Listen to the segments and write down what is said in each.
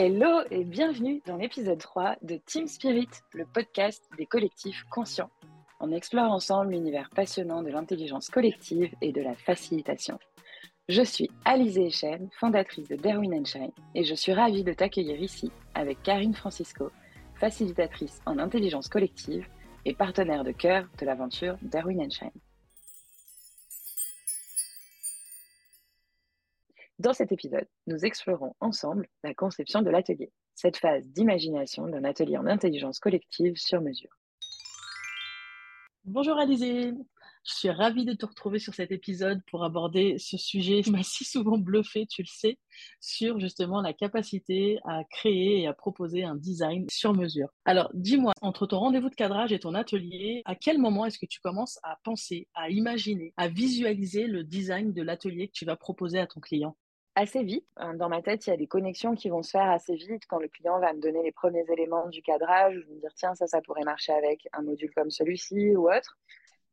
Hello et bienvenue dans l'épisode 3 de Team Spirit, le podcast des collectifs conscients. On explore ensemble l'univers passionnant de l'intelligence collective et de la facilitation. Je suis Alizée Echen, fondatrice de Darwin Shine, et je suis ravie de t'accueillir ici avec Karine Francisco, facilitatrice en intelligence collective et partenaire de cœur de l'aventure Darwin Shine. Dans cet épisode, nous explorons ensemble la conception de l'atelier, cette phase d'imagination d'un atelier en intelligence collective sur mesure. Bonjour Alizé, je suis ravie de te retrouver sur cet épisode pour aborder ce sujet qui m'a si souvent bluffé, tu le sais, sur justement la capacité à créer et à proposer un design sur mesure. Alors dis-moi, entre ton rendez-vous de cadrage et ton atelier, à quel moment est-ce que tu commences à penser, à imaginer, à visualiser le design de l'atelier que tu vas proposer à ton client? Assez vite. Hein, dans ma tête, il y a des connexions qui vont se faire assez vite quand le client va me donner les premiers éléments du cadrage, vais me dire tiens, ça, ça pourrait marcher avec un module comme celui-ci ou autre.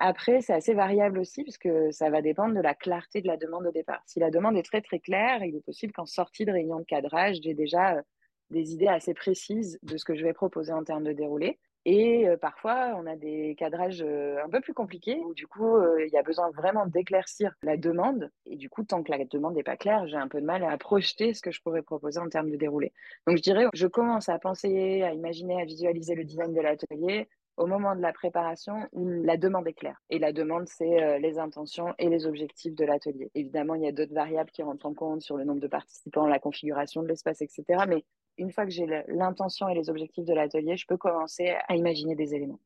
Après, c'est assez variable aussi puisque ça va dépendre de la clarté de la demande au départ. Si la demande est très très claire, il est possible qu'en sortie de réunion de cadrage, j'ai déjà euh, des idées assez précises de ce que je vais proposer en termes de déroulé. Et parfois, on a des cadrages un peu plus compliqués où du coup, il y a besoin vraiment d'éclaircir la demande. Et du coup, tant que la demande n'est pas claire, j'ai un peu de mal à projeter ce que je pourrais proposer en termes de déroulé. Donc, je dirais, je commence à penser, à imaginer, à visualiser le design de l'atelier au moment de la préparation où la demande est claire. Et la demande, c'est les intentions et les objectifs de l'atelier. Évidemment, il y a d'autres variables qui rentrent en compte sur le nombre de participants, la configuration de l'espace, etc. Mais une fois que j'ai l'intention et les objectifs de l'atelier, je peux commencer à imaginer des éléments.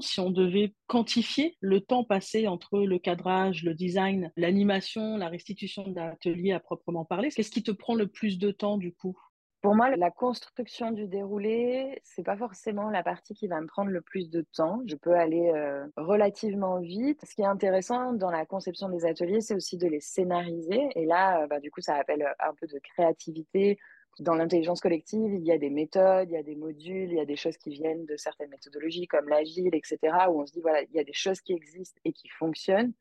Si on devait quantifier le temps passé entre le cadrage, le design, l'animation, la restitution d'un atelier à proprement parler, qu'est-ce qui te prend le plus de temps du coup? Pour moi, la construction du déroulé, c'est pas forcément la partie qui va me prendre le plus de temps. Je peux aller euh, relativement vite. Ce qui est intéressant dans la conception des ateliers, c'est aussi de les scénariser. Et là, euh, bah, du coup, ça appelle un peu de créativité. Dans l'intelligence collective, il y a des méthodes, il y a des modules, il y a des choses qui viennent de certaines méthodologies comme l'agile, etc., où on se dit, voilà, il y a des choses qui existent et qui fonctionnent.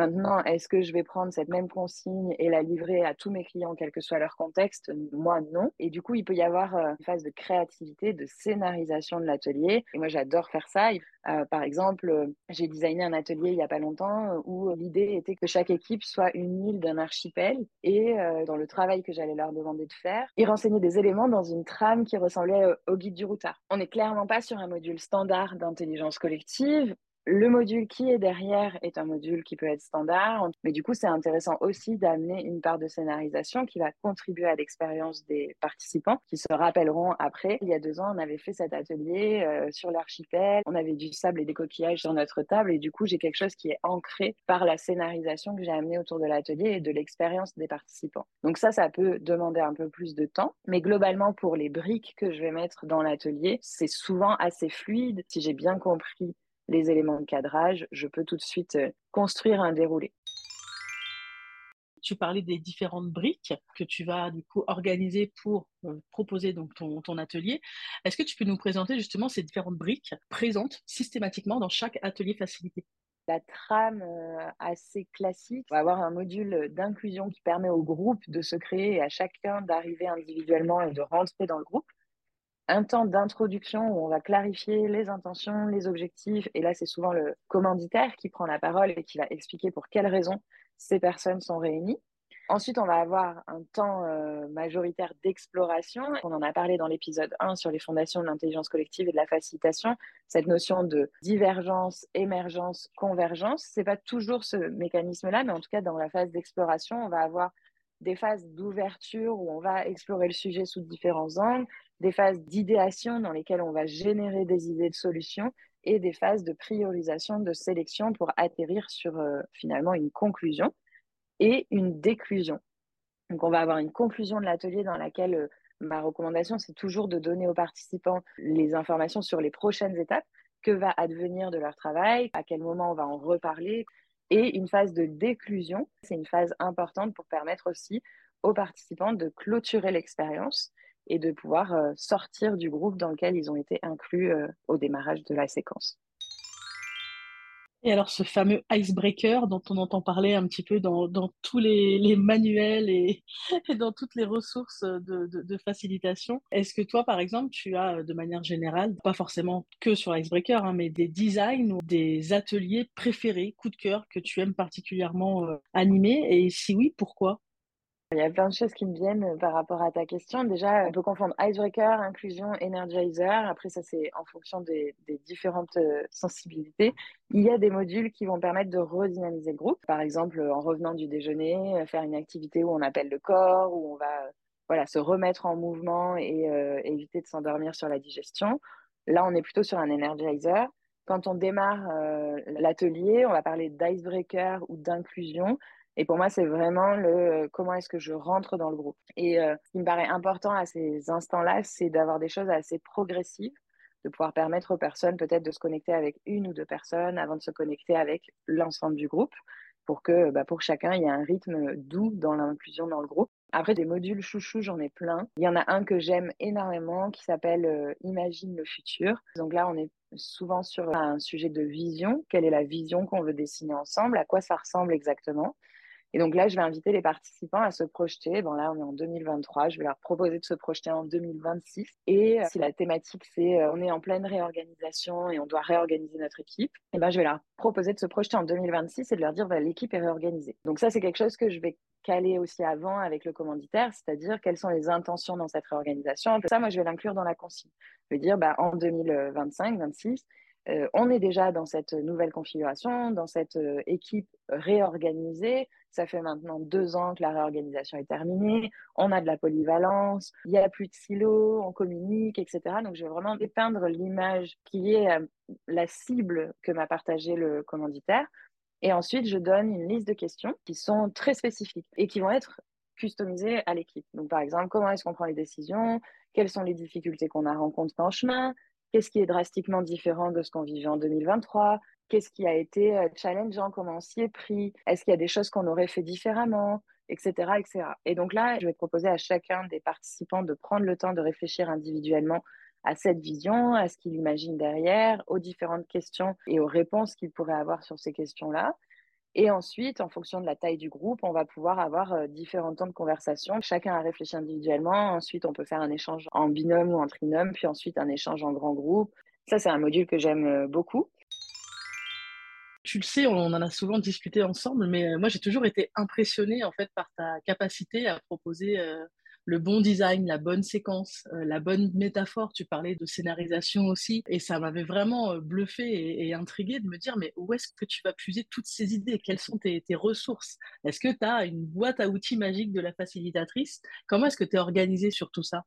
Maintenant, est-ce que je vais prendre cette même consigne et la livrer à tous mes clients, quel que soit leur contexte? Moi, non. Et du coup, il peut y avoir euh, une phase de créativité, de scénarisation de l'atelier. Et moi, j'adore faire ça. Euh, par exemple, euh, j'ai designé un atelier il n'y a pas longtemps où l'idée était que chaque équipe soit une île d'un archipel et dans le travail que j'allais leur demander de faire, ils renseignaient des éléments dans une trame qui ressemblait au guide du routard. On n'est clairement pas sur un module standard d'intelligence collective. Le module qui est derrière est un module qui peut être standard, mais du coup, c'est intéressant aussi d'amener une part de scénarisation qui va contribuer à l'expérience des participants, qui se rappelleront après. Il y a deux ans, on avait fait cet atelier euh, sur l'archipel, on avait du sable et des coquillages sur notre table, et du coup, j'ai quelque chose qui est ancré par la scénarisation que j'ai amenée autour de l'atelier et de l'expérience des participants. Donc ça, ça peut demander un peu plus de temps, mais globalement, pour les briques que je vais mettre dans l'atelier, c'est souvent assez fluide. Si j'ai bien compris les éléments de cadrage, je peux tout de suite euh, construire un déroulé. Tu parlais des différentes briques que tu vas du coup organiser pour euh, proposer donc ton, ton atelier. Est-ce que tu peux nous présenter justement ces différentes briques présentes systématiquement dans chaque atelier facilité? La trame euh, assez classique. On va avoir un module d'inclusion qui permet au groupe de se créer et à chacun d'arriver individuellement et de rentrer dans le groupe un temps d'introduction où on va clarifier les intentions, les objectifs. Et là, c'est souvent le commanditaire qui prend la parole et qui va expliquer pour quelles raisons ces personnes sont réunies. Ensuite, on va avoir un temps euh, majoritaire d'exploration. On en a parlé dans l'épisode 1 sur les fondations de l'intelligence collective et de la facilitation. Cette notion de divergence, émergence, convergence, c'est pas toujours ce mécanisme-là, mais en tout cas, dans la phase d'exploration, on va avoir des phases d'ouverture où on va explorer le sujet sous différents angles, des phases d'idéation dans lesquelles on va générer des idées de solutions et des phases de priorisation, de sélection pour atterrir sur euh, finalement une conclusion et une déclusion. Donc on va avoir une conclusion de l'atelier dans laquelle euh, ma recommandation, c'est toujours de donner aux participants les informations sur les prochaines étapes, que va advenir de leur travail, à quel moment on va en reparler, et une phase de déclusion. C'est une phase importante pour permettre aussi aux participants de clôturer l'expérience et de pouvoir euh, sortir du groupe dans lequel ils ont été inclus euh, au démarrage de la séquence. Et alors, ce fameux icebreaker dont on entend parler un petit peu dans, dans tous les, manuels et, dans toutes les ressources de, de, facilitation, est-ce que toi, par exemple, tu as de manière générale, pas forcément que sur l'icebreaker, hein, mais des designs ou des ateliers préférés, coup de cœur, que tu aimes particulièrement euh, animer? Et si oui, pourquoi? Il y a plein de choses qui me viennent euh, par rapport à ta question. Déjà, on peut confondre icebreaker, inclusion, energizer. Après, ça, c'est en fonction des, différentes euh, sensibilités. Il y a des modules qui vont permettre de redynamiser le groupe. Par exemple, en revenant du déjeuner, euh, faire une activité où on appelle le corps, où on va voilà, se remettre en mouvement et éviter de s'endormir sur la digestion. Là, on est plutôt sur un energizer. Quand on démarre l'atelier, on va parler d'icebreaker ou d'inclusion. Et pour moi, c'est vraiment le euh, comment est-ce que je rentre dans le groupe. Et euh, ce qui me paraît important à ces instants-là, c'est d'avoir des choses assez progressives, de pouvoir permettre aux personnes peut-être de se connecter avec une ou deux personnes avant de se connecter avec l'ensemble du groupe, pour que bah, pour chacun, il y ait un rythme doux dans l'inclusion dans le groupe. Après, des modules chouchou, j'en ai plein. Il y en a un que j'aime énormément qui s'appelle euh, Imagine le futur. Donc là, on est souvent sur un sujet de vision. Quelle est la vision qu'on veut dessiner ensemble? À quoi ça ressemble exactement? Et donc là, je vais inviter les participants à se projeter. Bon, là, on est en 2023. Je vais leur proposer de se projeter en 2026. Et euh, si la thématique, c'est euh, on est en pleine réorganisation et on doit réorganiser notre équipe, eh ben, je vais leur proposer de se projeter en 2026 et de leur dire bah, l'équipe est réorganisée. Donc ça, c'est quelque chose que je vais caler aussi avant avec le commanditaire, c'est-à-dire quelles sont les intentions dans cette réorganisation. Ça, moi, je vais l'inclure dans la consigne. Je vais dire bah, en 2025, 26, euh, on est déjà dans cette nouvelle configuration, dans cette euh, équipe réorganisée. Ça fait maintenant deux ans que la réorganisation est terminée. On a de la polyvalence, il n'y a plus de silos, on communique, etc. Donc, je vais vraiment dépeindre l'image qui est euh, la cible que m'a partagé le commanditaire. Et ensuite, je donne une liste de questions qui sont très spécifiques et qui vont être customisées à l'équipe. Donc, par exemple, comment est-ce qu'on prend les décisions? Quelles sont les difficultés qu'on a rencontrées en chemin? Qu'est-ce qui est drastiquement différent de ce qu'on vivait en 2023 Qu'est-ce qui a été euh, challengeant? Comment on s'y est pris? Est-ce qu'il y a des choses qu'on aurait fait différemment? Etc., etc. Et donc là, je vais proposer à chacun des participants de prendre le temps de réfléchir individuellement à cette vision, à ce qu'il imagine derrière, aux différentes questions et aux réponses qu'il pourrait avoir sur ces questions-là. Et ensuite, en fonction de la taille du groupe, on va pouvoir avoir euh, différents temps de conversation. Chacun a réfléchi individuellement. Ensuite, on peut faire un échange en binôme ou en trinôme, puis ensuite un échange en grand groupe. Ça, c'est un module que j'aime euh, beaucoup. Tu le sais, on en a souvent discuté ensemble, mais euh, moi, j'ai toujours été impressionnée en fait par ta capacité à proposer le bon design, la bonne séquence, euh, la bonne métaphore. Tu parlais de scénarisation aussi. Et ça m'avait vraiment euh, bluffé et, intrigué de me dire, mais où est-ce que tu vas puiser toutes ces idées? Quelles sont tes, tes ressources? Est-ce que tu as une boîte à outils magique de la facilitatrice? Comment est-ce que tu es organisé sur tout ça?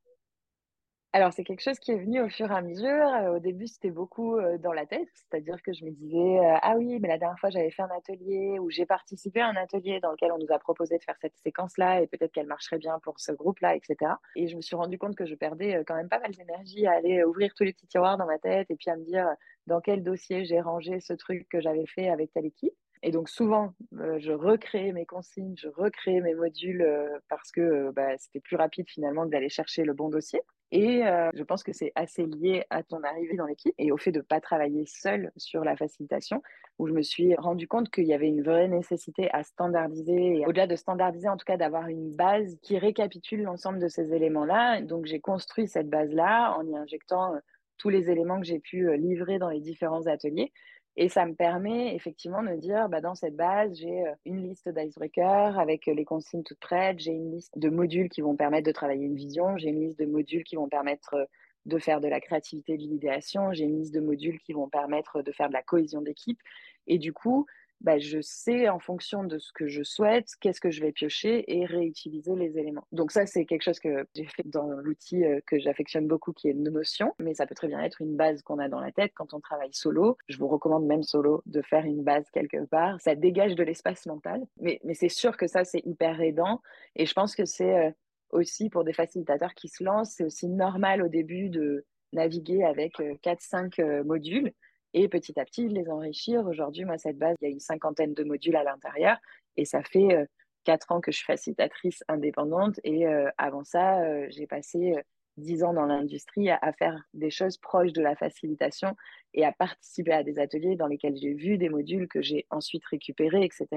Alors, c'est quelque chose qui est venu au fur et à mesure. Euh, au début, c'était beaucoup euh, dans la tête, c'est-à-dire que je me disais euh, Ah oui, mais la dernière fois, j'avais fait un atelier ou j'ai participé à un atelier dans lequel on nous a proposé de faire cette séquence-là et peut-être qu'elle marcherait bien pour ce groupe-là, etc. Et je me suis rendu compte que je perdais quand même pas mal d'énergie à aller ouvrir tous les petits tiroirs dans ma tête et puis à me dire dans quel dossier j'ai rangé ce truc que j'avais fait avec telle équipe? Et donc souvent, je recréais mes consignes, je recréais mes modules parce que bah, c'était plus rapide finalement d'aller chercher le bon dossier. Et euh, je pense que c'est assez lié à ton arrivée dans l'équipe et au fait de ne pas travailler seul sur la facilitation, où je me suis rendu compte qu'il y avait une vraie nécessité à standardiser, au-delà de standardiser, en tout cas d'avoir une base qui récapitule l'ensemble de ces éléments-là. Donc j'ai construit cette base-là en y injectant euh, tous les éléments que j'ai pu euh, livrer dans les différents ateliers. Et ça me permet effectivement de dire, bah, dans cette base, j'ai euh, une liste d'icebreakers avec euh, les consignes toutes prêtes, j'ai une liste de modules qui vont permettre de travailler une vision, j'ai une liste de modules qui vont permettre euh, de faire de la créativité, de l'idéation, j'ai une liste de modules qui vont permettre de faire de la cohésion d'équipe. Et du coup, bah, je sais en fonction de ce que je souhaite, qu'est-ce que je vais piocher et réutiliser les éléments. Donc ça, c'est quelque chose que j'ai fait dans l'outil euh, que j'affectionne beaucoup, qui est Notion, mais ça peut très bien être une base qu'on a dans la tête quand on travaille solo. Je vous recommande même solo de faire une base quelque part. Ça dégage de l'espace mental, mais, c'est sûr que ça, c'est hyper aidant et je pense que c'est euh, aussi pour des facilitateurs qui se lancent, c'est aussi normal au début de naviguer avec 4-5 euh, modules et petit à petit les enrichir. Aujourd'hui, moi, cette base, il y a une cinquantaine de modules à l'intérieur et ça fait euh, quatre ans que je suis facilitatrice indépendante et euh, avant ça, euh, j'ai passé dix ans dans l'industrie à, faire des choses proches de la facilitation et à participer à des ateliers dans lesquels j'ai vu des modules que j'ai ensuite récupérés, etc.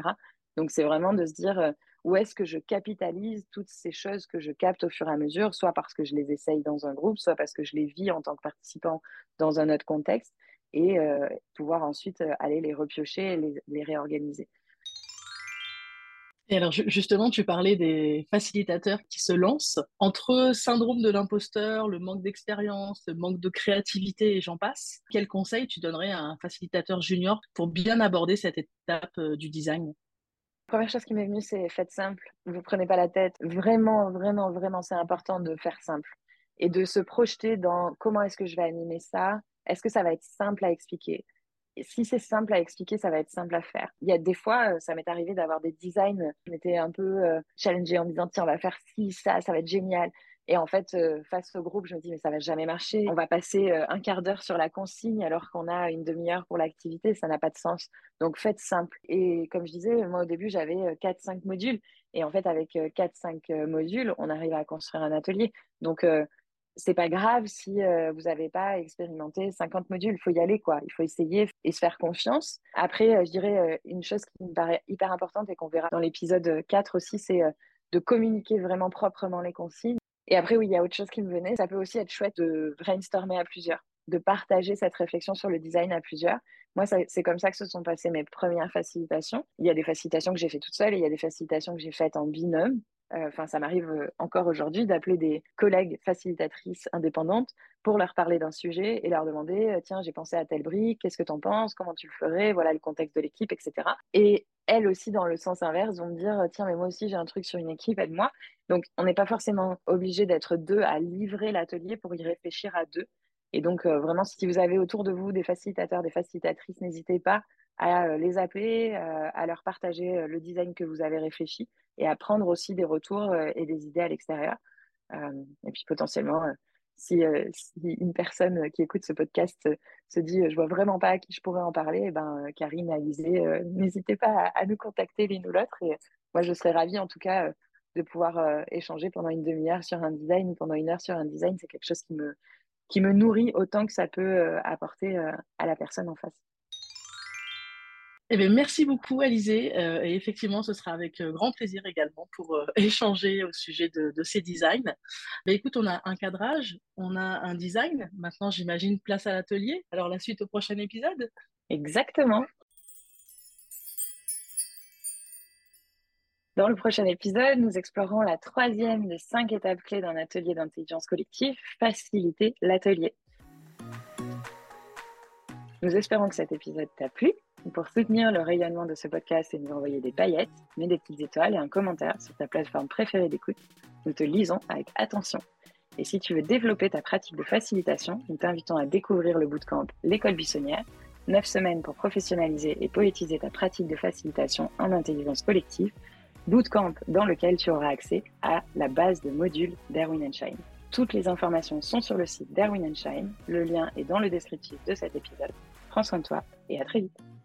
Donc, c'est vraiment de se dire où est-ce que je capitalise toutes ces choses que je capte au fur et à mesure, soit parce que je les essaye dans un groupe, soit parce que je les vis en tant que participant dans un autre contexte, et euh, pouvoir ensuite euh, aller les repiocher et les réorganiser. Et alors justement, tu parlais des facilitateurs qui se lancent. Entre syndrome de l'imposteur, le manque d'expérience, le manque de créativité et j'en passe, quel conseil tu donnerais à un facilitateur junior pour bien aborder cette étape euh, du design? Première chose qui m'est venue, c'est faites simple. Vous prenez pas la tête. Vraiment, vraiment, vraiment, c'est important de faire simple et de se projeter dans comment est-ce que je vais animer ça. Est-ce que ça va être simple à expliquer? Si c'est simple à expliquer, ça va être simple à faire. Il y a des fois, euh, ça m'est arrivé d'avoir des designs qui m'étaient un peu euh, challengés en me disant, tiens, on va faire ci, ça, ça va être génial. Et en fait, euh, face au groupe, je me dis, mais ça va jamais marcher. On va passer un quart d'heure sur la consigne alors qu'on a une demi-heure pour l'activité. Ça n'a pas de sens. Donc, faites simple. Et comme je disais, moi, au début, j'avais 4-5 modules. Et en fait, avec 4-5 modules, on arrive à construire un atelier. Donc, c'est pas grave si euh, vous n'avez pas expérimenté 50 modules. Il faut y aller, quoi. Il faut essayer et se faire confiance. Après, euh, je dirais euh, une chose qui me paraît hyper importante et qu'on verra dans l'épisode 4 aussi, c'est de communiquer vraiment proprement les consignes. Et après, oui, il y a autre chose qui me venait. Ça peut aussi être chouette de brainstormer à plusieurs, de partager cette réflexion sur le design à plusieurs. Moi, c'est comme ça que se sont passées mes premières facilitations. Il y a des facilitations que j'ai fait toute seule et il y a des facilitations que j'ai faites en binôme. Euh, enfin, ça m'arrive euh, encore aujourd'hui d'appeler des collègues facilitatrices indépendantes pour leur parler d'un sujet et leur demander euh, tiens, j'ai pensé à telle brique, qu'est-ce que tu en penses, comment tu le ferais, voilà le contexte de l'équipe, etc. Et elles aussi, dans le sens inverse, vont me dire tiens, mais moi aussi j'ai un truc sur une équipe, aide-moi. Donc, on n'est pas forcément obligé d'être deux à livrer l'atelier pour y réfléchir à deux. Et donc, vraiment, si vous avez autour de vous des facilitateurs, des facilitatrices, n'hésitez pas à les appeler, à leur partager le design que vous avez réfléchi et à prendre aussi des retours et des idées à l'extérieur. et puis potentiellement, si, une personne qui écoute ce podcast se dit je vois vraiment pas à qui je pourrais en parler, eh ben, Karine, Alizé, n'hésitez pas à, nous contacter l'une ou l'autre. Et moi, je serais ravie en tout cas de pouvoir échanger pendant une demi-heure sur un design ou pendant une heure sur un design. C'est quelque chose qui me, qui me nourrit autant que ça peut apporter à la personne en face. Eh bien, merci beaucoup, Alizé. Euh, et effectivement, ce sera avec euh, grand plaisir également pour euh, échanger au sujet de, ces designs. Mais écoute, on a un cadrage, on a un design. Maintenant, j'imagine, place à l'atelier. Alors, la suite au prochain épisode Exactement. Dans le prochain épisode, nous explorerons la troisième des cinq étapes clés d'un atelier d'intelligence collective, faciliter l'atelier. Nous espérons que cet épisode t'a plu pour soutenir le rayonnement de ce podcast et nous envoyer des paillettes, mets des petites étoiles et un commentaire sur ta plateforme préférée d'écoute. Nous te lisons avec attention. Et si tu veux développer ta pratique de facilitation, nous t'invitons à découvrir le bootcamp L'école buissonnière, 9 semaines pour professionnaliser et poétiser ta pratique de facilitation en intelligence collective, bootcamp dans lequel tu auras accès à la base de modules d'Erwin Shine. Toutes les informations sont sur le site d'Erwin Shine, le lien est dans le descriptif de cet épisode. Prends soin de toi et à très vite.